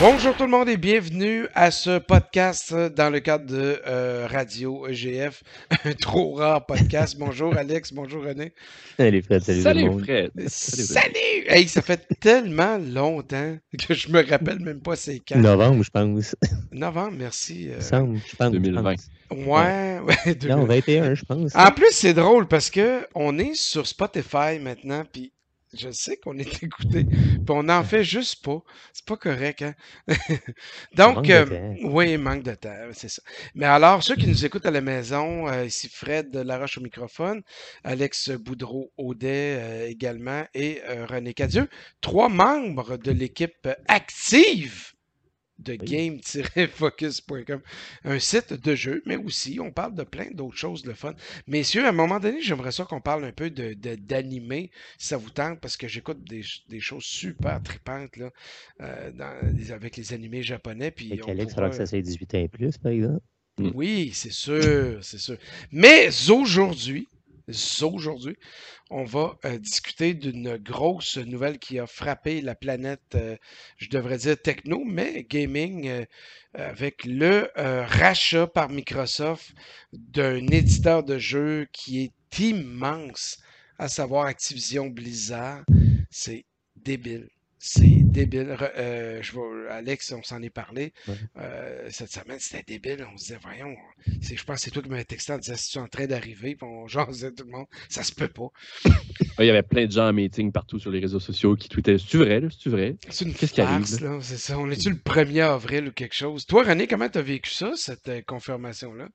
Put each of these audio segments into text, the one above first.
Bonjour tout le monde et bienvenue à ce podcast dans le cadre de euh, Radio EGF, un trop rare podcast. Bonjour Alex, bonjour René. Salut Fred, salut, Salut, tout le monde. Fred. Salut! Hey, ça fait tellement longtemps que je me rappelle même pas c'est quand. Novembre, je pense. Novembre, merci. Euh, semble, je pense. 2020. je pense. Ouais, ouais. deux- Non, 21, je pense. En plus, c'est drôle parce que on est sur Spotify maintenant, puis je sais qu'on est écouté, puis on n'en fait juste pas. C'est pas correct, hein? Donc, euh, oui, manque de temps, c'est ça. Mais alors, ceux qui nous écoutent à la maison, euh, ici Fred Laroche au microphone, Alex Boudreau Audet euh, également, et euh, René Cadieux, trois membres de l'équipe active de game-focus.com, un site de jeu, mais aussi on parle de plein d'autres choses de fun. Messieurs, à un moment donné, j'aimerais ça qu'on parle un peu de, de- d'animé, si ça vous tente, parce que j'écoute des, des choses super tripantes là, euh, dans- avec les animés japonais. Puis on Alex, pourra- que ça soit 18 ans et plus, par exemple. Oui, c'est sûr, c'est sûr. Mais aujourd'hui, aujourd'hui, on va euh, discuter d'une grosse nouvelle qui a frappé la planète, euh, je devrais dire techno, mais gaming, euh, avec le rachat par Microsoft d'un éditeur de jeux qui est immense, à savoir Activision Blizzard. C'est débile. C'est débile. Euh, je vais- Alex, on s'en est parlé Ouais. euh, cette semaine. C'était débile. On se disait, voyons, c'est, je pense que c'est toi qui m'avais texté en disant, si tu es en train d'arriver, puis on jasait tout le monde. Ça se peut pas. Il y avait plein de gens en meeting partout sur les réseaux sociaux qui tweetaient C'est-tu vrai, là? C'est-tu vrai? C'est une Qu'est-ce qui arrive, là? C'est ça. On est-tu le 1er avril ou quelque chose? Toi, René, comment t'as vécu ça, cette euh, confirmation-là?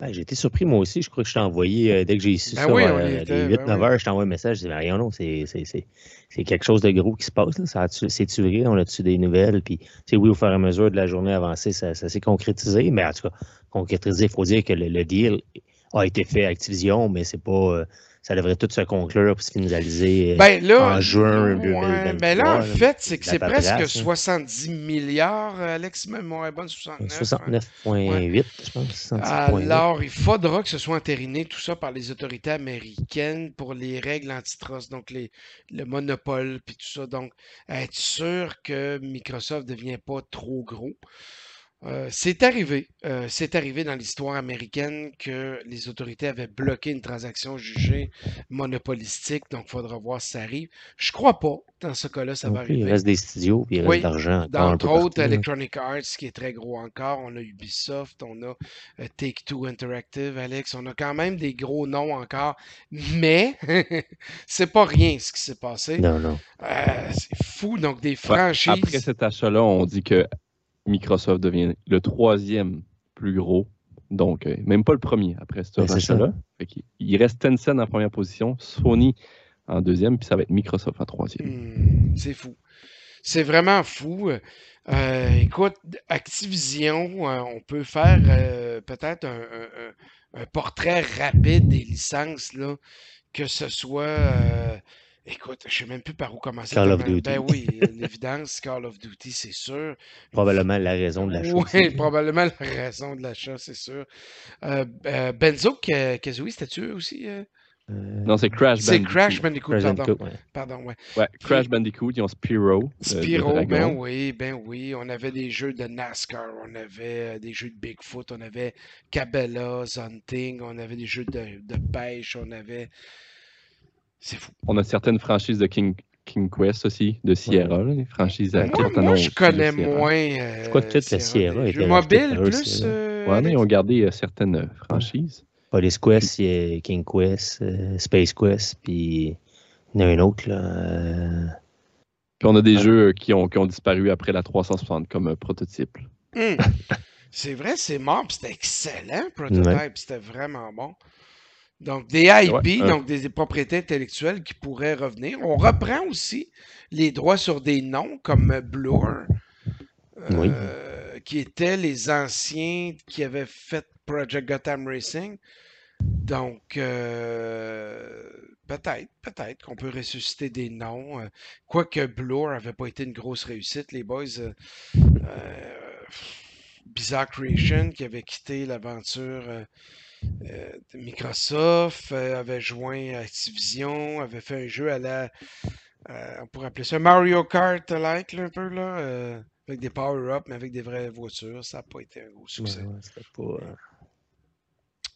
Ben, j'ai été surpris, moi aussi. Je crois que je t'ai envoyé, euh, dès que j'ai su Ben ça, oui, euh, était, les ben 8-9 oui. heures, je t'envoie un message. Je dis, ben, non, c'est c'est- c'est- c'est quelque chose de gros qui se passe. là. C'est-tu vrai? On a-tu des nouvelles? Puis, tu sais, oui, au fur et à mesure de la journée avancée, ça, ça s'est concrétisé. Mais en tout cas, concrétisé, il faut dire que le, le deal a été fait à Activision, mais c'est pas. euh, ça devrait tout se conclure pour se finaliser. euh, Ben là, en juin 2023, ben là, en fait, c'est que c'est presque paperasse, hein. 70 milliards, Alex, même mon bonne 69. hein. 69,8, je pense. 66,8. Alors, il faudra que ce soit entériné tout ça par les autorités américaines pour les règles antitrust, donc les, le monopole, puis tout ça. Donc, être sûr que Microsoft ne devient pas trop gros. Euh, c'est arrivé, euh, c'est arrivé dans l'histoire américaine que les autorités avaient bloqué une transaction jugée monopolistique, donc il faudra voir si ça arrive. Je crois pas, dans ce cas-là, ça va Donc, Il arriver. reste des studios, puis il reste Oui, D'entre peu autres. Electronic Arts, qui est très gros encore. On a Ubisoft, on a euh, Take-Two Interactive, Alex. On a quand même des gros noms encore. Mais c'est pas rien ce qui s'est passé. Non, non. Euh, c'est fou. Donc, des franchises. Après cet achat-là, on dit que Microsoft devient le troisième plus gros. Donc, euh, même pas le premier après ce Ben, rachat-là. Qu'il- Il reste Tencent en première position, Sony en deuxième, puis ça va être Microsoft en troisième. Hmm, c'est fou. C'est vraiment fou. Euh, écoute, Activision, euh, on peut faire euh, peut-être un, un- un- un portrait rapide des licences, là, que ce soit. Euh, écoute, je sais même plus par où commencer. Call of Duty. Ben oui, l'évidence, Call of Duty, c'est sûr. Probablement la raison de la chose. Oui, probablement la raison de l'achat, c'est sûr. Euh, euh, Benzo Ka- Kazooie, c'était-tu eux aussi? euh? Non, c'est Crash C'est Bandicoot. Crash Bandicoot, Crash pardon. Bandicoot, ouais. Pardon, ouais. Ouais, Crash Bandicoot, ils ont Spyro. le Spyro, ben oui, ben oui. On avait des jeux de NASCAR, on avait euh, des jeux de Bigfoot, on avait Cabela's Hunting, on avait des jeux de, de pêche, on avait. C'est fou. On a certaines franchises de King, King Quest aussi, de Sierra, les franchises à Moi, moi, je connais Sierra. moins. euh, Je crois que toute la Sierra des était eux, plus. vrai. euh, Ouais, mais ils ont gardé euh, certaines euh, franchises. Police Quest, il y a King Quest, euh, Space Quest, puis il y en a un autre, là. euh, Puis on a des Ouais. jeux qui ont, qui ont disparu après la 360 comme prototype. Hum. C'est vrai, c'est mort, puis c'était excellent, Prototype, c'était vraiment bon. Donc, des IP, Ouais, euh. donc des, propriétés intellectuelles qui pourraient revenir. On reprend aussi les droits sur des noms comme Blur, Oui. euh, qui étaient les anciens qui avaient fait Project Gotham Racing. Donc, euh, peut-être, peut-être qu'on peut ressusciter des noms. Quoique Blur n'avait pas été une grosse réussite, les boys. euh, Bizarre Creation, qui avait quitté l'aventure Microsoft, euh, avait joint Activision, avait fait un jeu à la. euh, on pourrait appeler ça Mario Kart-like, là, un peu, là. euh, avec des power-ups, mais avec des vraies voitures. Ça n'a pas été un gros succès. Ouais, ouais, c'était pas, euh,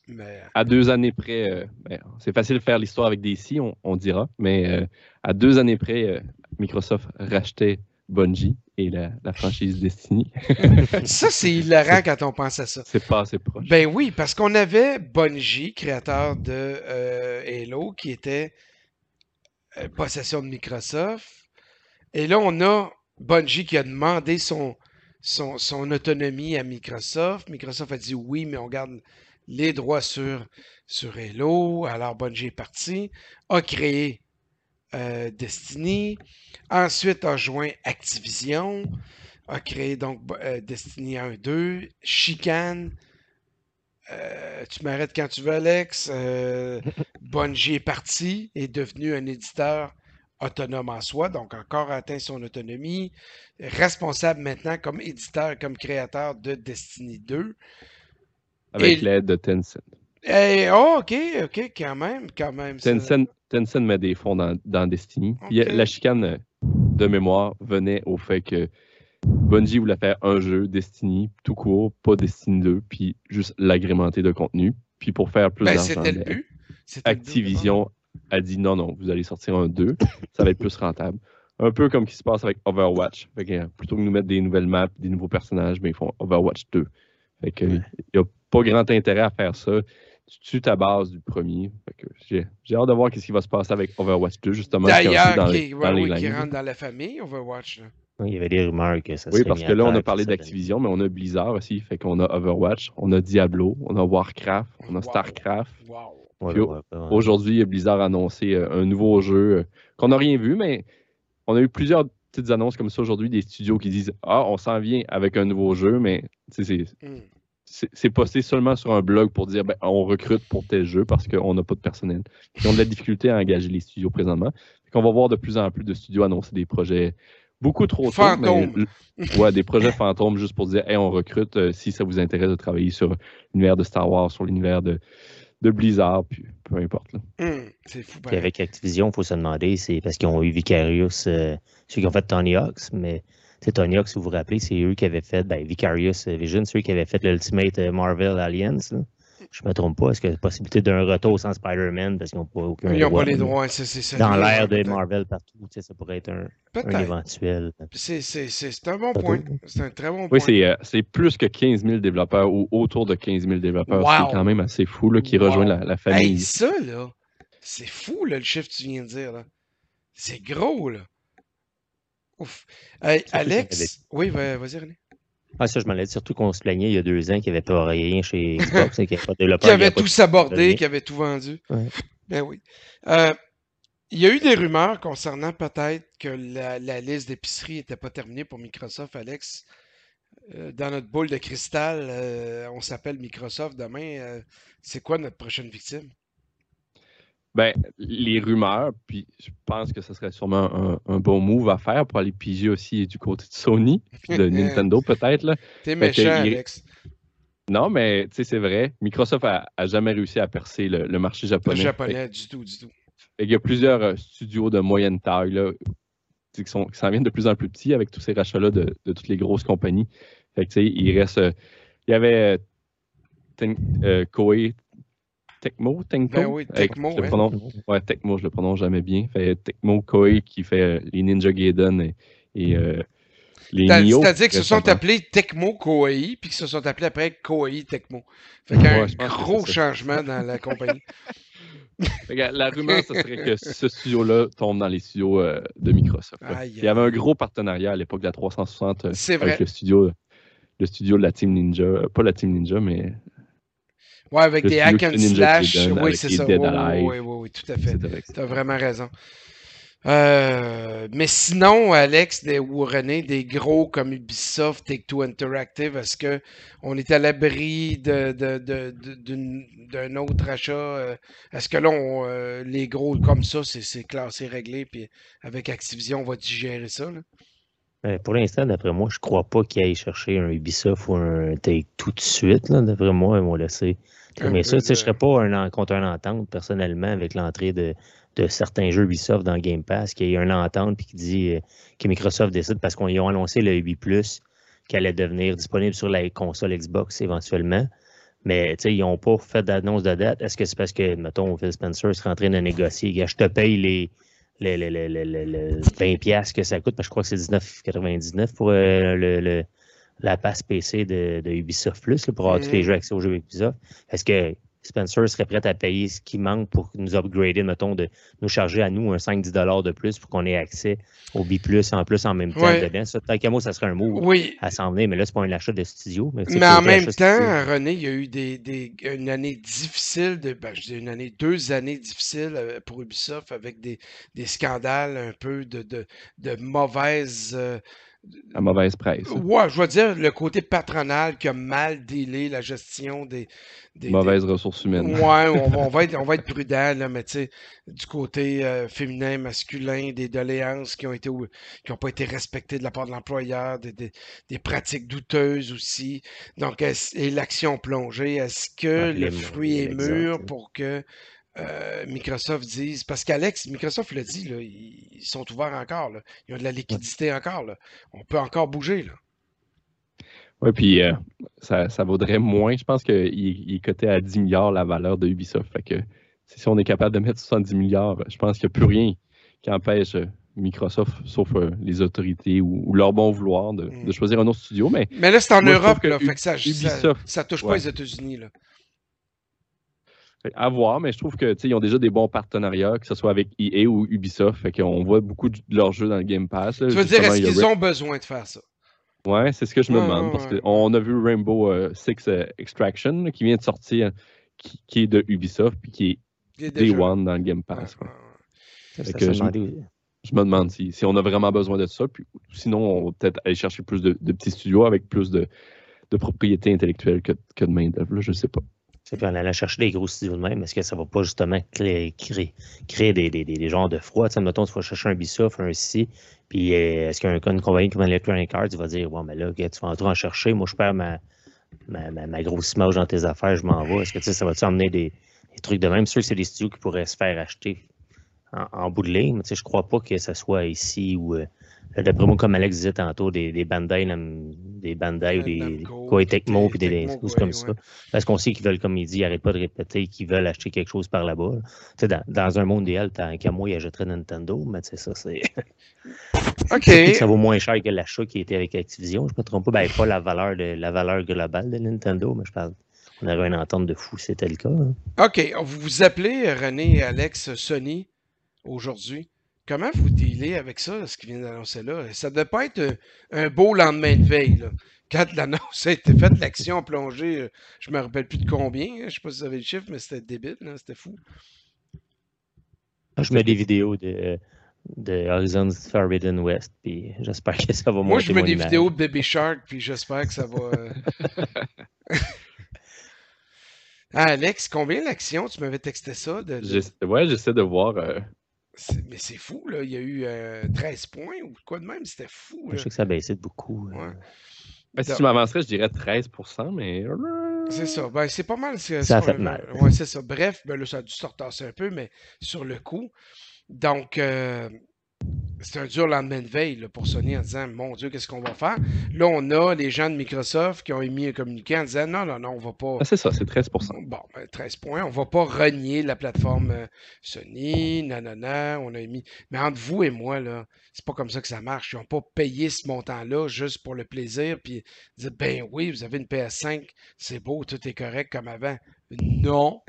Mais À deux années près, euh, ben, c'est facile de faire l'histoire avec des si, on, on dira, mais euh, à deux années près, euh, Microsoft rachetait Bungie et la, la franchise Destiny. ça, c'est hilarant quand on pense à ça. c'est pas assez proche. Ben oui, parce qu'on avait Bungie, créateur de euh, Halo, qui était euh, possession de Microsoft. Et là, on a Bungie qui a demandé son, son, son autonomie à Microsoft. Microsoft a dit oui, mais on garde les droits sur, sur Halo. Alors Bungie est parti, a créé euh, Destiny, ensuite a joint Activision, a créé donc euh, Destiny 1, 2, Chicane. Euh, tu m'arrêtes quand tu veux, Alex. Euh, Bungie est parti, est devenu un éditeur autonome en soi, donc encore atteint son autonomie. Responsable maintenant comme éditeur, comme créateur de Destiny 2. avec et- l'aide de Tencent. Eh, oh, ok, ok, quand même, quand même. Tencent, Tencent met des fonds dans, dans Destiny. Puis, Ok. La chicane euh, de mémoire venait au fait que Bungie voulait faire un jeu Destiny tout court, pas Destiny 2, puis juste l'agrémenter de contenu. Puis pour faire plus Ben, d'argent, c'était le ben, Activision a dit non, non, vous allez sortir un 2, ça va être plus rentable. Un peu comme ce qui se passe avec Overwatch. Fait que, euh, plutôt que de nous mettre des nouvelles maps, des nouveaux personnages, ben, ils font Overwatch 2. Fait que, Ouais. il n'y a pas grand intérêt à faire ça. Tu tues ta base du premier? J'ai, j'ai hâte de voir ce qui va se passer avec Overwatch 2, justement. D'ailleurs, dans les, les oui, qui rentre dans la famille, Overwatch. là. Il y avait des rumeurs que ça Oui, parce que là, on a parlé d'Activision, mais on a Blizzard aussi. Fait qu'on a Overwatch, on a Diablo, on a Warcraft, on a Wow. StarCraft. Wow. Ouais, Puis ouais, ouais, ouais. Aujourd'hui, Blizzard a annoncé euh, un nouveau jeu euh, qu'on n'a rien vu, mais on a eu plusieurs petites annonces comme ça aujourd'hui, des studios qui disent Ah, on s'en vient avec un nouveau jeu, mais tu sais, c'est- Hmm. C'est posté seulement sur un blog pour dire ben, on recrute pour tel jeu parce qu'on n'a pas de personnel. Ils ont de la difficulté à engager les studios présentement. Qu'on va voir de plus en plus de studios annoncer des projets beaucoup trop tôt, Fantômes. mais- ouais, des projets fantômes juste pour dire hey, on recrute euh, si ça vous intéresse de travailler sur l'univers de Star Wars, sur l'univers de, de Blizzard, puis peu importe. là. Hmm. C'est fou. Puis avec Activision, il faut se demander, c'est parce qu'ils ont eu Vicarious, euh, ceux qui ont fait Tony Hawks, mais c'est Tony si vous vous rappelez, c'est eux qui avaient fait ben, Vicarious Vision, c'est eux qui avaient fait l'Ultimate euh, Marvel Alliance. là. Je me trompe pas, est-ce qu'il y a la possibilité d'un retour sans Spider-Man? Parce qu'ils n'ont pas aucun Ils n'ont pas les droits, c'est ça. Dans l'ère de. Marvel partout, tu sais, ça pourrait être un, éventuel. C'est- un bon point. C'est un très bon point. Oui, c'est euh, c'est plus que 15 000 développeurs ou autour de 15 000 développeurs. Wow. C'est quand même assez fou là, qui Wow. rejoignent la, la famille. Hey, ça, là, c'est fou, là, le chiffre que tu viens de dire, là. C'est gros, là. Ouf. Hey, Alex, oui, va- vas-y, René. Ah, ça, je m'en ai dit, surtout qu'on se plaignait il y a deux ans qu'il n'y avait pas rien chez Xbox, et qu'il n'y avait pas de développeur. Qui il y avait tout sabordé, rien. qui avait tout vendu. Ouais. Ben oui. Euh, il y a eu des rumeurs concernant peut-être que la, la liste d'épicerie n'était pas terminée pour Microsoft, Alex. Euh, dans notre boule de cristal, euh, on s'appelle Microsoft demain. c'est quoi notre prochaine victime? Ben, les rumeurs, puis je pense que ce serait sûrement un, un bon move à faire pour aller piger aussi du côté de Sony, puis de Nintendo peut-être. là. T'es que méchant, il- Alex. Non, mais tu sais, c'est vrai. Microsoft a, a jamais réussi à percer le, le marché japonais. Fait japonais, du tout, du tout. Qu'il y a plusieurs euh, studios de moyenne taille là, qui, sont, qui s'en viennent de plus en plus petits avec tous ces rachats-là de, de toutes les grosses compagnies. Fait que, tu sais, il reste. euh, il y avait euh, Ten- euh, Koei Tecmo, Tenko. Ben oui, Avec- Tecmo, je le ouais. prononce- ouais, Tecmo, je le prononce jamais bien. Fait Tecmo Koei qui fait euh, les Ninja Gaiden et, et, euh, les Nioh. C'est-à-dire qu'ils se sont appelés Tecmo Koei, puis qu'ils se sont appelés après Koei Tecmo. Fait qu'il y a Ouais, un gros changement dans la compagnie. La rumeur, ce serait que ce studio-là tombe dans les studios euh, de Microsoft. Il y avait un gros partenariat à l'époque de la 360 euh, C'est avec vrai. le studio, le studio de la Team Ninja. Euh, Pas la Team Ninja, mais Ouais, avec des hack and slash. Oui, c'est ça. Dead Oui, Alive. oui, oui, oui, tout à fait. ça. T'as vraiment raison. Euh, mais sinon, Alex des- ou René, des gros comme Ubisoft, Take-Two Interactive, est-ce que on est à l'abri de, de- de- d'un autre achat? euh, Est-ce que là, on, euh, les gros comme ça, c'est, c'est classé, réglé, puis avec Activision, on va digérer ça? là? Euh, Pour l'instant, d'après moi, je crois pas qu'ils aillent chercher un Ubisoft ou un Take tout de suite. là. D'après moi, ils vont laisser. Mais ça, je serais pas un, contre un entente personnellement avec l'entrée de, de certains jeux Ubisoft dans Game Pass, qu'il y a une entente puis qui dit que Microsoft décide parce qu'ils ont annoncé le Ubi Plus qui allait devenir disponible sur la console Xbox éventuellement. Mais ils n'ont pas fait d'annonce de date. Est-ce que c'est parce que, mettons, Phil Spencer serait en train de négocier, je te paye les, les, les, les, les 20$ que ça coûte, parce que je crois que c'est 19,99$ pour euh, le, la passe PC de, de Ubisoft Plus, pour avoir tous les mm. jeux accès aux jeux Ubisoft. Est-ce que Spencer serait prêt à payer ce qui manque pour nous upgrader, mettons, de nous charger à nous un 5-10 de plus pour qu'on ait accès au B+, en plus en même temps dedans? Ça, tant ça serait un mot à s'en venir, mais là, c'est pas un achat de studio. Mais, en même temps, René, il y a eu des, une année difficile, de, ben, je dis une année, deux années difficiles euh, pour Ubisoft avec des, scandales un peu de, de, de mauvaises... Euh, à mauvaise presse. Ouais, je veux dire le côté patronal qui a mal délé la gestion des. des Mauvaises ressources humaines. Ouais, on, va être, on va être prudent, là, mais tu sais, du côté euh, féminin, masculin, des doléances qui ont été qui n'ont pas été respectées de la part de l'employeur, des, des, pratiques douteuses aussi. Donc, et l'action plongée, est-ce que le fruit est mûr pour que euh, Microsoft disent, parce qu'Alex, Microsoft l'a dit, là, ils, sont ouverts encore, là. ils ont de la liquidité encore, là. on peut encore bouger. Là. Oui, puis euh, ça, vaudrait moins. Je pense qu'il il est coté à 10 milliards la valeur de Ubisoft. Fait que si on est capable de mettre 70 milliards, je pense qu'il n'y a plus rien qui empêche euh, Microsoft, sauf les autorités ou, leur bon vouloir, de, hmm. choisir un autre studio. Mais, mais là, c'est en Europe, là, fait que ça, ça, touche pas les États-Unis. À voir, mais je trouve qu'ils ont déjà des bons partenariats, que ce soit avec EA ou Ubisoft. Fait qu'on voit beaucoup de leurs jeux dans le Game Pass. Tu veux dire, est-ce qu'ils ont besoin de faire ça? Ouais, c'est ce que je me demande. parce qu'on a vu Rainbow euh, Six euh, Extraction qui vient de sortir, qui, est de Ubisoft, puis qui est Day One dans le Game Pass. je, me demande si, on a vraiment besoin de ça. Puis, sinon, on va peut-être aller chercher plus de, petits studios avec plus de, de propriété intellectuelle que, que de main-d'œuvre. Je ne sais pas. Puis on allait chercher des gros studios de même. Est-ce que ça va pas justement créer, créer, des, des, des, genres de froid? Tu sais, mettons, tu vas chercher un Ubisoft, un C, puis euh, est-ce qu'un compagnie comme Electronic Arts va dire, bon, mais là, tu vas en, en chercher, moi, je perds ma, ma, ma, grosse image dans tes affaires, je m'en vais. Est-ce que tu sais, ça va-tu emmener des, trucs de même? C'est sûr que c'est des studios qui pourraient se faire acheter en, bout de ligne, mais tu je crois pas que ce soit ici ou. Euh, D'après moi, comme Alex disait tantôt, des, des Bandai, des Bandai ou des Koei Tecmo, puis des, choses comme ça. Parce qu'on sait qu'ils veulent, comme il dit, ils n'arrêtent pas de répéter qu'ils veulent acheter quelque chose par là-bas. Tu sais, dans, dans, un monde idéal, tant qu'à moi, ils achèteraient Nintendo, mais tu sais, ça, c'est. OK. ça vaut moins cher que l'achat qui était avec Activision. Je ne me trompe pas, ben, pas la valeur, de, la valeur globale de Nintendo, mais je parle. On aurait une entente de fou, c'était le cas. Hein. OK. Vous vous appelez René et Alex Sony aujourd'hui? Comment vous dealez avec ça, ce qui vient d'annoncer là? Ça ne devait pas être un, beau lendemain de veille. Là. Quand l'annonce a été faite, l'action plongée, je ne me rappelle plus de combien. Je ne sais pas si vous avez le chiffre, mais c'était débile, c'était fou. je mets des vidéos de, de Horizon Forbidden West, puis j'espère que ça va monter Moi, je mets des vidéos de Baby Shark, puis j'espère que ça va. Euh, ah, Alex, combien l'action Tu m'avais texté ça de, Ouais, j'essaie de voir. Euh, mais c'est fou, là. Il y a eu 13 euh, points ou quoi de même. C'était fou. Je sais que ça baissé de beaucoup. Euh. Ben, si tu m'avancerais, je dirais 13% mais. C'est ça. Ben, c'est pas mal. Ça a fait mal. Ouais, c'est ça. Bref, ben, là, ça a dû se retasser un peu, mais sur le coup. Donc, euh, c'est un dur lendemain de veille pour Sony en disant Mon Dieu, qu'est-ce qu'on va faire? Là, on a les gens de Microsoft qui ont émis un communiqué en disant Non, non, non, on va pas. Ah, c'est ça, c'est 13% Bon, 13 ben, points. On va pas renier la plateforme euh, Sony, nanana. On a émis. Mais entre vous et moi, là, c'est pas comme ça que ça marche. Ils n'ont pas payé ce montant-là juste pour le plaisir, puis dire Ben oui, vous avez une PS5, c'est beau, tout est correct comme avant. Non.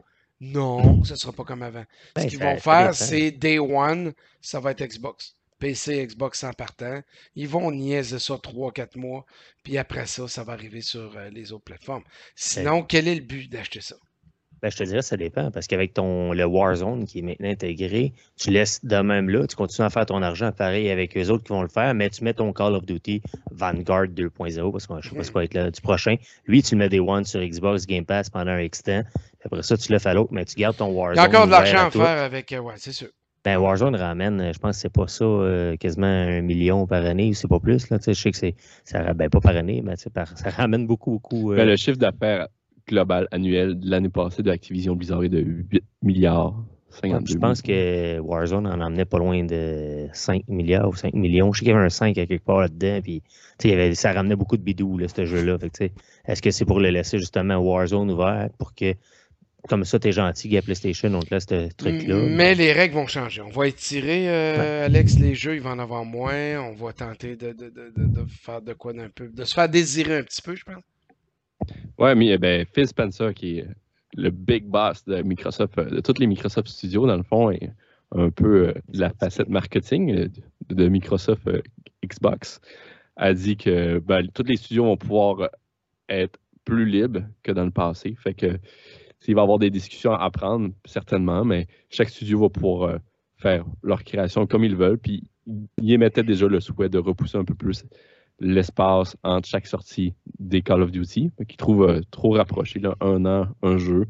Non, ce ne sera pas comme avant. ce ben, qu'ils vont faire, c'est Day One, ça va être Xbox. PC, Xbox en partant. Ils vont niaiser ça 3-4 mois, puis après ça, ça va arriver sur euh, les autres plateformes. Sinon, quel est le but d'acheter ça? Ben, je te dirais, ça dépend, parce qu'avec ton le Warzone qui est maintenant intégré, tu laisses de même là, tu continues à faire ton argent pareil avec les autres qui vont le faire, mais tu mets ton Call of Duty Vanguard 2.0, parce que je ne sais pas ce qui va être là du prochain. Lui, tu le mets des One sur Xbox Game Pass pendant un extent. Après ça, tu le fais à l'autre, mais tu gardes ton Warzone. Il y a encore de l'argent à, faire avec. Euh, ouais, c'est sûr. Ben, Warzone ramène, euh, je pense que c'est pas ça, euh, quasiment un million par année, ou c'est pas plus. Là, je sais que c'est. Ça, ben, pas par année, mais par, ça ramène beaucoup, beaucoup. Euh, ben, le chiffre d'affaires global annuel de l'année passée de Activision Blizzard est de 8 milliards. 52 Je pense que Warzone en emmenait pas loin de 5 milliards ou 5 millions. Je sais qu'il y avait un 5 à quelque part là-dedans. Puis, il y avait, ça ramenait beaucoup de bidous, là, ce jeu-là. Est-ce que c'est pour le laisser justement Warzone ouvert pour que, comme ça, t'es gentil, Game PlayStation, on te laisse ce truc-là? Mais les règles vont changer. On va étirer, euh, Alex, les jeux, il va en avoir moins. On va tenter de, de, de, de faire de quoi d'un peu. de se faire désirer un petit peu, je pense. Ouais, mais ben, Phil Spencer, qui est le big boss de Microsoft, euh, de tous les Microsoft Studios, dans le fond, et un peu euh, la facette marketing de Microsoft Xbox, a dit que ben, tous les studios vont pouvoir être plus libres que dans le passé. Fait que il va y avoir des discussions à prendre, certainement, mais chaque studio va pouvoir faire leur création comme ils veulent. Puis ils émettaient déjà le souhait de repousser un peu plus l'espace entre chaque sortie des Call of Duty, qui trouve euh, trop rapproché, là, un an, un jeu.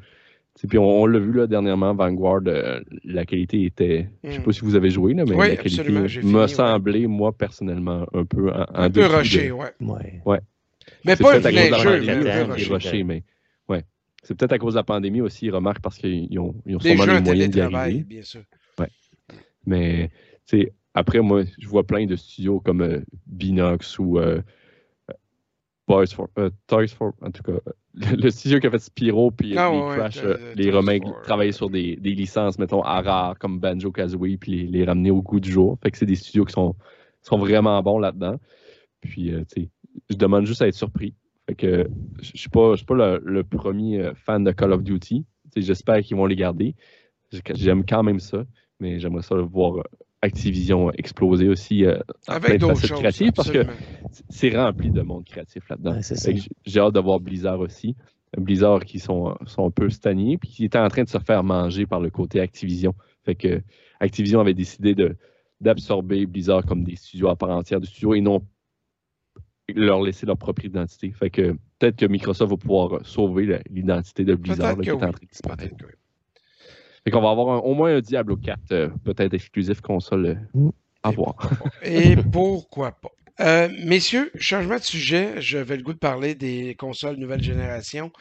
puis on, l'a vu là, dernièrement, Vanguard, euh, la qualité était. Je ne sais pas hmm. si vous avez joué, là, mais la qualité me semblait, moi, personnellement, un peu en, Un peu rushé, ouais. ouais. Mais pas le jeu, mais ouais. C'est peut-être à cause de la pandémie aussi, ils remarquent, parce qu'ils ont, ils ont sûrement les moyens d'y arriver. bien sûr. Ouais. Mais, tu après, moi, je vois plein de studios comme euh, Binox ou euh, Boys for, euh, Toys for, en tout cas, le, studio qui a fait Spyro puis ah, les Crash, les Romains travaillaient sur des, des, licences, mettons, rares comme Banjo Kazooie puis les, ramener au goût du jour. Fait que c'est des studios qui sont, sont vraiment bons là-dedans. Puis, tu sais, je demande juste à être surpris. Fait que je suis pas, suis pas le, le, premier fan de Call of Duty. J'espère qu'ils vont les garder. J'aime quand même ça, mais j'aimerais ça le voir Activision exploser aussi euh, avec d'autres choses créatives parce que c'est rempli de monde créatif là-dedans. J'ai hâte de voir Blizzard aussi. Blizzard qui sont, sont un peu stagnés puis qui était en train de se faire manger par le côté Activision. Fait que Activision avait décidé de d'absorber Blizzard comme des studios à part entière de studios et non leur laisser leur propre identité. Fait que peut-être que Microsoft va pouvoir sauver l'identité de Blizzard qui est en train de disparaître. Fait qu'on va avoir au moins un Diablo 4, euh, peut-être exclusif console euh, à voir. Et pourquoi pas? Euh, messieurs, changement de sujet, je vais le goût de parler des consoles nouvelle génération.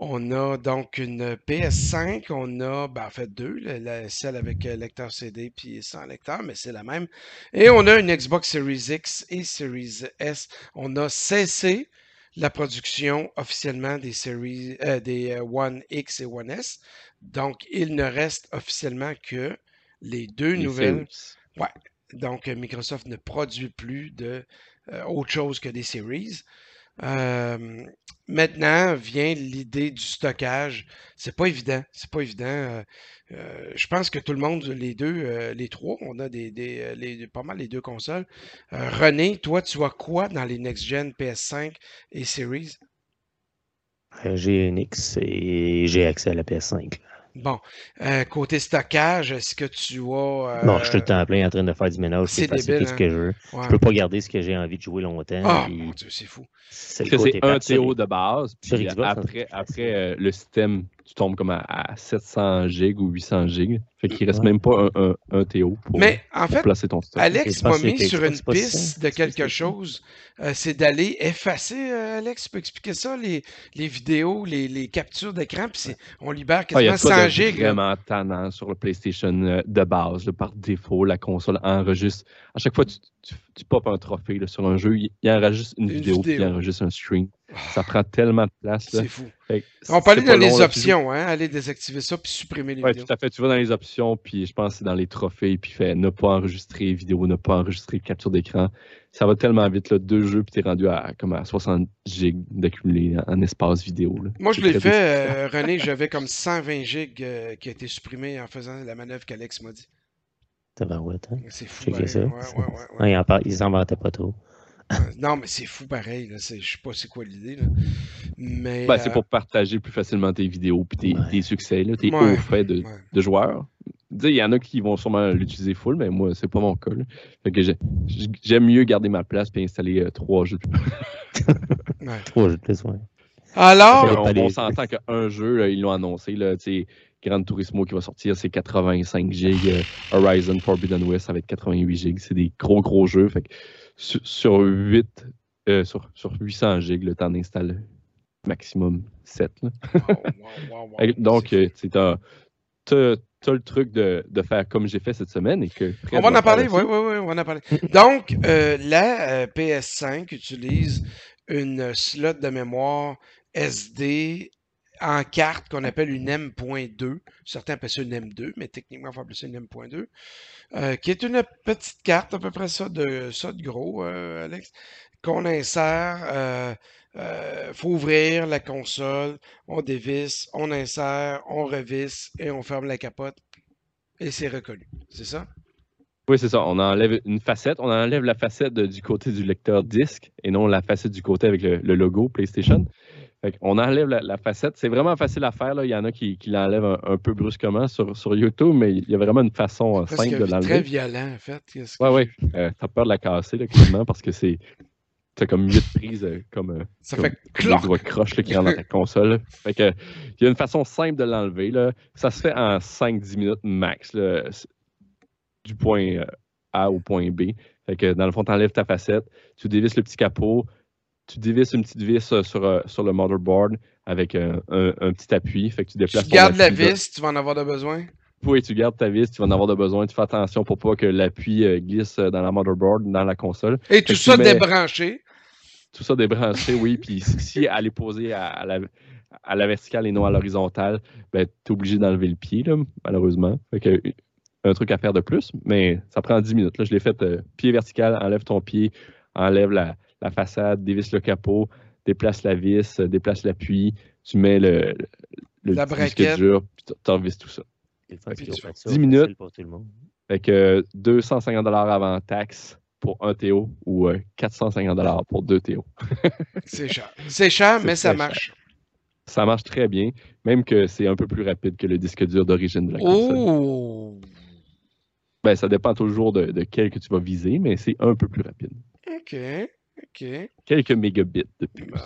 On a donc une PS5, on a ben, en fait deux, celle avec lecteur CD puis sans lecteur, mais c'est la même. Et on a une Xbox Series X et Series S. On a cessé la production officiellement des séries des One X et One S. Donc, il ne reste officiellement que les deux nouvelles. Ouais. Donc, Microsoft ne produit plus de euh, autre chose que des series. Euh, maintenant vient l'idée du stockage. C'est pas évident. C'est pas évident. Euh, je pense que tout le monde, les deux, les trois, on a des, pas mal les deux consoles. René, toi, tu as quoi dans les next-gen PS5 et Series? J'ai un X et j'ai accès à la PS5. Bon, euh, côté stockage, est-ce que tu as. Non, je suis tout le temps plein en train de faire du ménage. C'est tout ce que je veux. Ouais. Je peux pas garder ce que j'ai envie de jouer longtemps. Ah, mon Dieu, c'est fou. C'est un TO de base. Puis après, après euh, le système tu tombes comme à, 700 gigs ou 800 gigs. Fait qu'il reste même pas un, un, TO pour, Mais en fait, placer ton stock. Alex m'a mis sur une piste de quelque chose. Euh, c'est d'aller effacer, euh, Alex, tu peux expliquer ça, les, les vidéos, les, les captures d'écran, puis on libère ah, quasiment 100 gigs. C'est vraiment tannant sur le PlayStation euh, de base. par défaut, la console enregistre. À chaque fois que tu, tu, popes un trophée sur un jeu, il, enregistre une, vidéo, puis il enregistre un stream. Ça prend tellement de place. C'est fou. On peut aller dans les options, hein, aller désactiver ça puis supprimer les ouais, tout à fait. Tu vas dans les options, puis je pense que c'est dans les trophées, puis fait ne pas enregistrer vidéo, ne pas enregistrer capture d'écran. Ça va tellement vite, là, deux jeux, puis t'es rendu à, comme à 60 gigs d'accumuler en, espace vidéo. Moi, je l'ai fait, euh, René, j'avais comme 120 gigs euh, qui a été supprimé en faisant la manœuvre qu'Alex m'a dit. Hein? C'est fou. Ouais, ouais, ouais, ils s'en vantaient pas trop. Non, mais c'est fou pareil. Je ne sais pas c'est quoi l'idée. Mais, ben, C'est euh, pour partager plus facilement tes vidéos et tes, succès, là, tes hauts faits de, de, joueurs. Il y en a qui vont sûrement l'utiliser full, mais moi, c'est pas mon cas. j'aime mieux garder ma place et installer euh, trois jeux trois jeux de plus, ouais. Alors, on, on s'entend qu'un jeu, ils l'ont annoncé, là, Gran Turismo qui va sortir, c'est 85 gigs. Euh, Horizon Forbidden West, ça va être 88 gigs. C'est des gros, gros jeux. Fait que sur, 8, euh, sur, sur 800 gigs, le temps d'installer maximum 7. Donc, tu as tu as le truc de, de faire comme j'ai fait cette semaine et que Fred On va en parler, oui, oui, oui, on va en parler. Donc, euh, la euh, PS5 utilise une slot de mémoire SD en carte qu'on appelle une M.2. Certains appellent ça une M2, mais techniquement, il faut appeler ça une M.2. euh, qui est une petite carte, à peu près ça de, ça de gros, euh, Alex, qu'on insère. Euh, euh, faut ouvrir la console, on dévisse, on insère, on revisse et on ferme la capote. Et c'est reconnu. C'est ça? Oui, c'est ça. On enlève une facette. On enlève la facette du côté du lecteur disque et non la facette du côté avec le logo PlayStation. Fait on enlève la, la facette. C'est vraiment facile à faire. Là. Il y en a qui, qui l'enlèvent un, un peu brusquement sur, sur YouTube, mais il y a vraiment une façon euh, simple de très l'enlever. violent, en fait. Qu'est-ce que Ouais. Euh, T'as peur de la casser, là, quasiment, parce que c'est. T'as comme huit prises, euh, comme. euh, Ça comme- fait cloc! doigts croches là, qui rentrent dans ta console. Fait que, il y a une façon simple de l'enlever. là. Ça se fait en 5-10 minutes max, là, du point A au point B. Fait que dans le fond, tu enlèves ta facette, tu dévisses le petit capot, tu dévisses une petite vis euh, sur, euh, sur le motherboard avec un, un- un petit appui. Fait que tu déplaces Tu gardes la vis, tu vas en avoir de besoin? oui, tu gardes ta vis, tu vas en avoir de besoin. Tu fais attention pour pas que l'appui euh, glisse euh, dans la motherboard, dans la console. Et tout ça mets- débranché. Tout ça débranché, oui. Puis si si elle est posée à, à la, à la verticale et non à l'horizontale, ben, tu es obligé d'enlever le pied, là, malheureusement. Fait que, un truc à faire de plus, mais ça prend 10 minutes. Là, je l'ai fait euh, pied vertical, enlève ton pied, enlève la, la façade, dévisse le capot, déplace la vis, euh, déplace l'appui, tu mets le, le La petit disque dur, puis tu revisses tout ça. C'est le fun Puis qu'ils ont tu- fait ça, 10 minutes. pour tout le monde. Fait que euh, 250 avant taxe pour un TO ou euh, 450 pour deux TO. C'est cher. C'est cher, C'est mais ça marche. Ça marche très bien, même que c'est un peu plus rapide que le disque dur d'origine de la console. Oh! Ben, ça dépend toujours de, de quel que tu vas viser, mais c'est un peu plus rapide. OK. OK. Quelques mégabits de plus. Bon.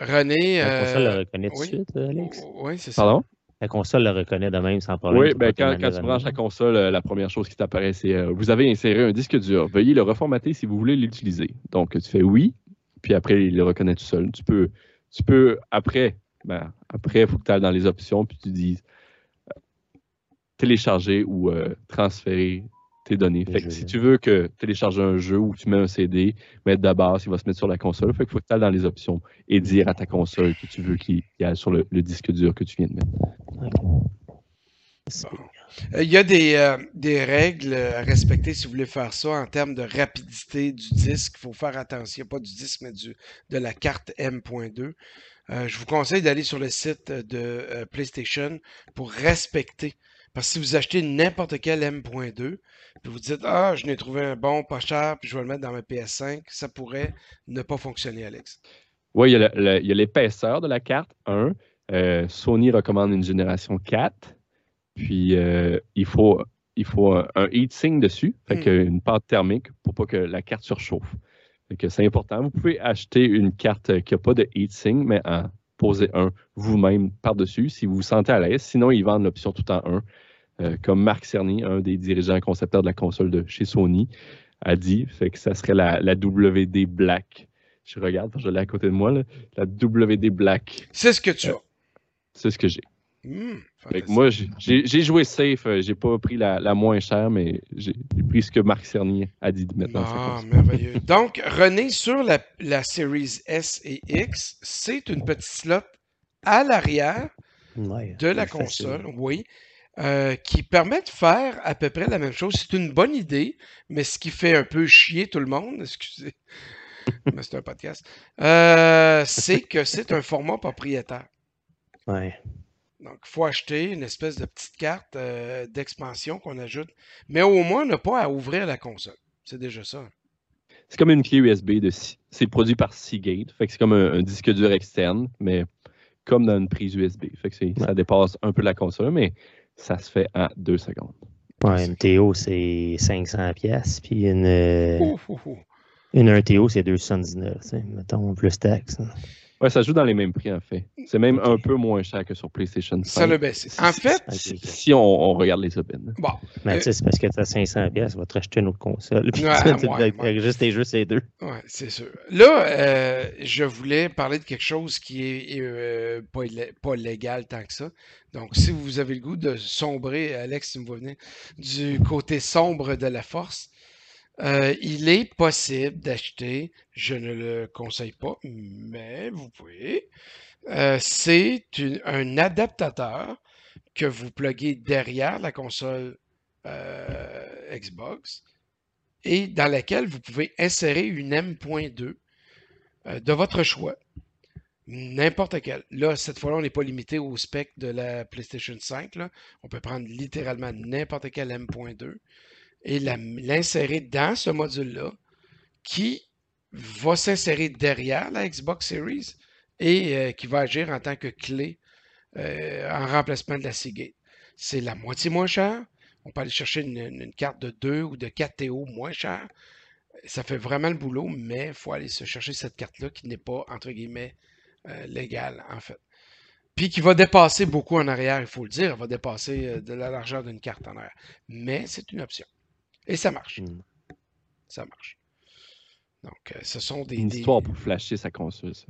René. La console le euh, reconnaît tout de oui. suite, euh, Alex? Oui, c'est ça. Pardon? La console le reconnaît de même sans problème. Oui, ben, quand, tu branches la console, euh, la première chose qui t'apparaît, c'est euh, vous avez inséré un disque dur. Veuillez le reformater si vous voulez l'utiliser. Donc, tu fais oui, puis après, il le reconnaît tout seul. Tu peux, tu peux après, ben, après, il faut que tu ailles dans les options, puis tu dises euh, télécharger ou euh, transférer tes données. Fait que si tu veux que télécharger un jeu ou tu mets un CD, mettre de base, il va se mettre sur la console. Fait qu'il faut que tu ailles dans les options et dire à ta console que tu veux qu'il qu'il aille sur le, le disque dur que tu viens de mettre. C'est- Euh, Il y a des, euh, des règles à respecter si vous voulez faire ça en termes de rapidité du disque. Il faut faire attention, pas du disque, mais du, de la carte M.2. Euh, je vous conseille d'aller sur le site de euh, PlayStation pour respecter. Parce que si vous achetez n'importe quel M.2, puis vous dites Ah, je n'ai trouvé un bon, pas cher, puis je vais le mettre dans ma PS5, ça pourrait ne pas fonctionner, Alex. Oui, il y a l'épaisseur de la carte, 1. Sony recommande une génération 4. Puis, euh, il faut, il faut un, un heatsink dessus, fait Hmm. une pâte thermique pour pas que la carte surchauffe. Fait que c'est important. Vous pouvez acheter une carte qui n'a pas de heatsink, mais en poser un vous-même par-dessus si vous vous sentez à l'aise. Sinon, ils vendent l'option tout en un. Euh, comme Marc Cerny, un des dirigeants concepteurs de la console de chez Sony, a dit, fait que ça serait la, la WD Black. Je regarde, je l'ai à côté de moi, là. la WD Black. C'est ce que tu Euh, as. C'est ce que j'ai. Hmm, Fait que fantastique. moi, j'ai- joué safe. euh, J'ai pas pris la, la moins chère, mais j'ai pris ce que Marc Cerny a dit de mettre dans Ah, merveilleux. Donc, René, sur la, la Series S et X, c'est une petite slot à l'arrière Ouais, de la facile. console, oui, euh, qui permet de faire à peu près la même chose. C'est une bonne idée, mais ce qui fait un peu chier tout le monde, excusez, mais c'est un podcast, euh, c'est que c'est un format propriétaire. Ouais. Donc, il faut acheter une espèce de petite carte euh, d'expansion qu'on ajoute, mais au moins, on n'a pas à ouvrir la console. C'est déjà ça. C'est comme une clé USB de c'est produit par Seagate. Fait que c'est comme un, un disque dur externe, mais comme dans une prise USB. Fait que c'est- ça dépasse un peu la console, mais ça se fait en deux secondes. Ouais, une TO, c'est 500 pièces, puis une, une 1 TO, c'est 219, tu sais, mettons, plus taxes. hein. Ouais, ça joue dans les mêmes prix, en fait. C'est même un peu moins cher que sur PlayStation 5. Ça l'a baissé. En fait, Si, on, on regarde les open. bon, Mais Euh, tu sais, c'est parce que tu as 500 pièces, va te racheter une autre console. Puis Ouais, tu ouais, te ouais. juste tes jeux, c'est deux. Ouais, c'est sûr. Là, euh, je voulais parler de quelque chose qui est euh, pas, pas légal tant que ça. Donc, si vous avez le goût de sombrer, Alex, tu me vois venir, du côté sombre de la force, euh, il est possible d'acheter, je ne le conseille pas, mais vous pouvez. euh, c'est un adaptateur que vous pluguez derrière la console euh, Xbox et dans laquelle vous pouvez insérer une M.2 euh, de votre choix. N'importe quelle. Là, cette fois-là, on n'est pas limité au spec de la PlayStation 5. là. On peut prendre littéralement n'importe quelle M.2 et l'insérer dans ce module-là qui va s'insérer derrière la Xbox Series et euh, qui va agir en tant que clé euh, en remplacement de la Seagate. C'est la moitié moins cher. On peut aller chercher une, carte de 2 ou de 4 TO moins cher. Ça fait vraiment le boulot, mais il faut aller se chercher cette carte-là qui n'est pas, entre guillemets, euh, légale, en fait. Puis qui va dépasser beaucoup en arrière, il faut le dire. Elle va dépasser de la largeur d'une carte en arrière. Mais c'est une option. Et ça marche. Mm. Ça marche. Donc, euh, ce sont des. Une des- histoire pour flasher sa console, ça.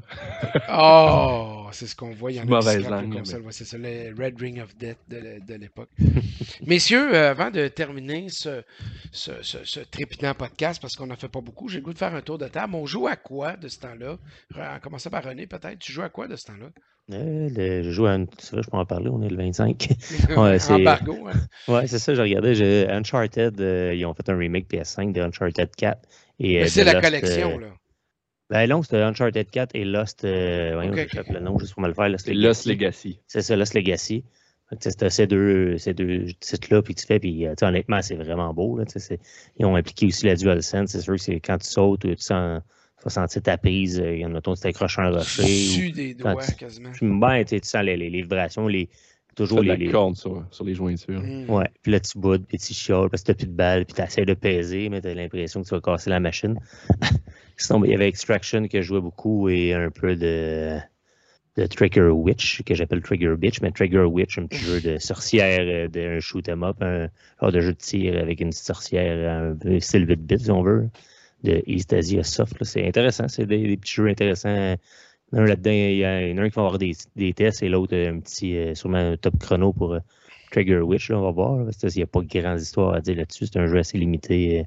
Oh, c'est ce qu'on voit. Il y en a qui langue, Ouais, c'est ça, le Red Ring of Death de, l'époque. Messieurs, euh, avant de terminer ce, ce, ce- ce trépidant podcast, parce qu'on n'en fait pas beaucoup, j'ai le goût de faire un tour de table. On joue à quoi de ce temps-là? En commençant par René, peut-être. Tu joues à quoi de ce temps-là? Euh, le- je joue à. C'est vrai, je peux en parler, on est le 25. Ouais, c'est- Embargo, hein? ouais, c'est ça, je regardais. j'ai- Uncharted, euh, ils ont fait un remake PS5 de Uncharted 4. Et, euh, Mais c'est la Lost, collection, euh, là. Ben non, c'était Uncharted 4 et Lost. Euh, voyons, Ok, j'échappe ok. le nom juste pour me le faire. Lost C'est Lost Legacy. C'est ça, Lost Legacy. Tu C'était ces deux, ces deux titres-là, puis tu fais, puis euh, tu honnêtement, c'est vraiment beau. Là, tu ils ont impliqué aussi la DualSense. C'est sûr que c'est quand tu sautes, tu sens, tu vas sentir ta prise. Il y en a tu t'accroches à un rocher. Dessus des doigts, tu- quasiment. Ben, tu tu sens les, les, les vibrations, les, toujours les. la les- sur, sur les jointures. Mm. Ouais, puis là, tu boudes, puis tu chiales parce que t'as plus de balles, puis tu essaies de peser, mais tu as l'impression que tu vas casser la machine. Sinon, il y avait Extraction que je jouais beaucoup et un peu de, de Trigger Witch, que j'appelle Trigger Bitch, mais Trigger Witch, un petit jeu de sorcière, euh, d'un shoot 'em up, un genre de jeu de tir avec une petite sorcière, un peu style 8 bits, si on veut, de East Asia Soft. là. C'est intéressant, c'est des, des petits jeux intéressants. Il y en a un là-dedans, il y en a un qui va avoir des, des tests et l'autre un petit, euh, sûrement un top chrono pour euh, Trigger Witch, là, on va voir. là, parce qu'il n'y a pas de grandes histoires à dire là-dessus. C'est un jeu assez limité euh,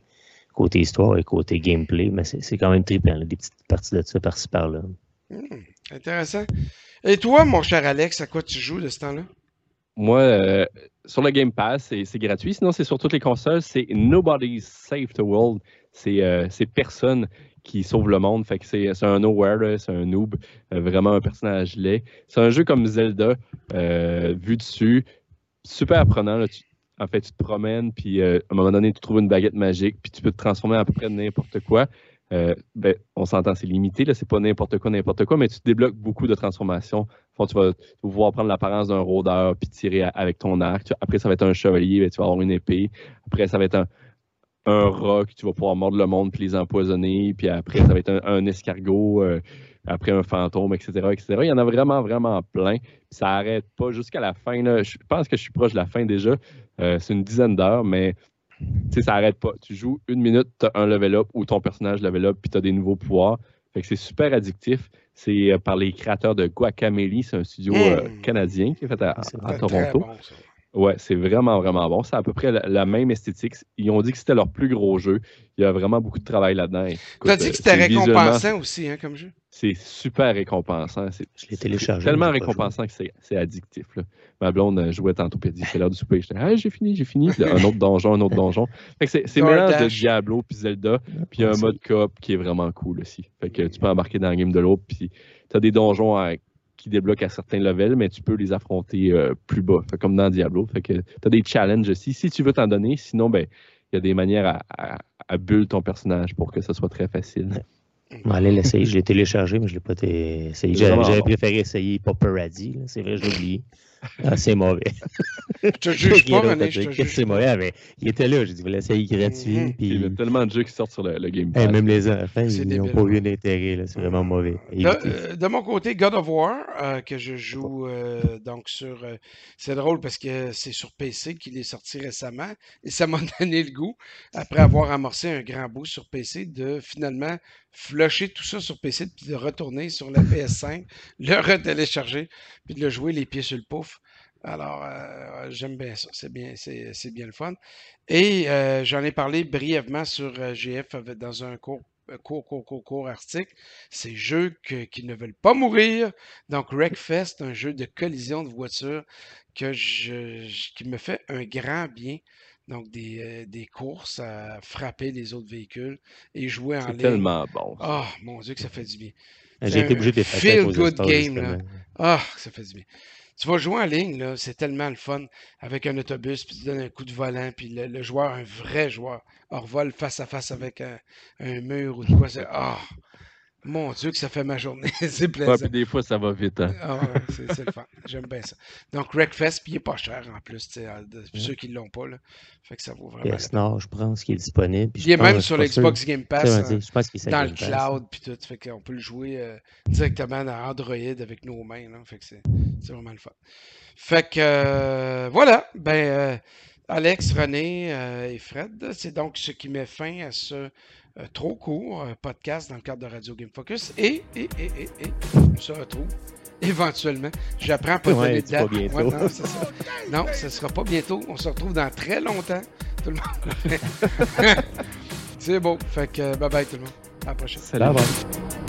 côté histoire et côté gameplay, mais c'est quand même trippant, là, des petites parties de ça par-ci par-là. Mm. Intéressant. Et toi, mon cher Alex, à quoi tu joues de ce temps-là? Moi, euh, sur le Game Pass, c'est- gratuit. Sinon, c'est sur toutes les consoles. C'est Nobody's Save the World. C'est euh, c'est personne qui sauve le monde. C'est un nowhere, c'est un noob, euh, vraiment un personnage laid. C'est un jeu comme Zelda, euh, vu dessus, super apprenant. en fait, tu te promènes, puis euh, à un moment donné, tu trouves une baguette magique, puis tu peux te transformer à peu près n'importe quoi. Ben, on s'entend, c'est limité, c'est pas n'importe quoi, n'importe quoi, mais tu débloques beaucoup de transformations. Tu vas pouvoir prendre l'apparence d'un rôdeur puis tirer avec ton arc. Après, ça va être un chevalier, ben, tu vas avoir une épée. Après, ça va être un, un rat que tu vas pouvoir mordre le monde puis les empoisonner. Puis après, ça va être un, un escargot. euh, après, un fantôme, etc., etc. Il y en a vraiment, vraiment plein. Ça arrête pas jusqu'à la fin. Là. Je pense que je suis proche de la fin déjà. Euh, c'est une dizaine d'heures, mais ça arrête pas. Tu joues une minute, tu as un level up ou ton personnage level up puis tu as des nouveaux pouvoirs. Fait que c'est super addictif. C'est euh, par les créateurs de Guacamelee. C'est un studio canadien qui est fait à, Toronto. bon. Ouais, c'est vraiment, vraiment bon. C'est à peu près la, la même esthétique. Ils ont dit que c'était leur plus gros jeu. Il y a vraiment beaucoup de travail là-dedans. T'as dit euh, que c'était c'est visuellement, récompensant aussi, hein, comme jeu? C'est super récompensant. C'est Je l'ai téléchargé. c'est tellement récompensant que c'est addictif. Là. Ma blonde euh, jouait tantôt, puis c'est l'heure du souper. J'étais ah, j'ai fini, j'ai fini. Un autre donjon, un autre donjon. Fait que c'est mélange de. Diablo puis Zelda. Puis il y a un mode coop qui est vraiment cool aussi. Fait que tu peux embarquer dans le game de l'autre. Puis tu as des donjons à- qui débloquent à certains levels, mais tu peux les affronter euh, plus bas, Fait comme dans Diablo. Fait que tu as des challenges aussi, si tu veux t'en donner. Sinon, ben il y a des manières à, à, à build ton personnage pour que ce soit très facile. Aller l'essayer. Je l'ai téléchargé, mais je ne l'ai pas essayé. J'avais préféré essayer Paparazzi. C'est vrai, je l'ai oublié. Ah, c'est mauvais. Je te juge pas, René. Je te juge c'est mauvais, mais il était là. J'ai dit, voilà, l'essayer gratuit. Mhm. puis- Il y a tellement de jeux qui sortent sur le, le Game Hey, Pass. même les enfants, C'est ils n'ont pas eu d'intérêt. là. C'est vraiment mauvais. De, Évitez. euh, de mon côté, God of War, euh, que je joue euh, donc sur. euh, c'est drôle parce que c'est sur PC qu'il est sorti récemment et ça m'a donné le goût, après avoir amorcé un grand bout sur PC, de finalement flusher tout ça sur PC puis de retourner sur la PS5, le retélécharger puis de le jouer les pieds sur le pouf. Alors, euh, j'aime bien ça. C'est bien, c'est, c'est bien le fun. Et euh, j'en ai parlé brièvement sur euh, GF dans un court, court, court, court, court article. Ces jeux que- qui ne veulent pas mourir. Donc, Wreckfest, un jeu de collision de voitures que je, je- qui me fait un grand bien. Donc, des, des courses à frapper les autres véhicules et jouer en C'est ligne. tellement bon. Oh, mon Dieu, que ça fait du bien. J'ai été obligé de faire feel-good Star, game, là. Ah, ça fait du bien. Tu vas jouer en ligne, là, c'est tellement le fun avec un autobus, puis tu donnes un coup de volant, puis le, le joueur, un vrai joueur, revole face à face avec un, un mur ou quoi. C'est, ah, mon Dieu, que ça fait ma journée. c'est Ouais, plaisant. puis des fois, ça va vite. Hein. Ah ouais, c'est, c'est le fun. J'aime bien ça. Donc, Wreckfest, puis il est pas cher en plus, de- ceux qui l'ont pas. Là. Fait que ça vaut vraiment peine. Nord, je pense qu'il est disponible. puis Il est même sur l'Xbox sûr. Game Pass. hein, Je pense qu'il dans le Pass. cloud puis tout. Fait qu'on peut le jouer euh, directement dans Android avec nos mains. Là. Fait que c'est, c'est vraiment le fun. Fait que euh, voilà. Ben euh, Alex, René euh, et Fred, c'est donc ce qui met fin à ce trop court podcast dans le cadre de Radio Game Focus. Et, et, et, et, et on se retrouve éventuellement. J'apprends pas de Ouais, donner pas bientôt. Ouais, non, ça. Non, ce sera pas bientôt. On se retrouve dans très longtemps. Tout le monde. c'est beau. Fait que bye bye tout le monde. À la prochaine. Salut. Bye bye.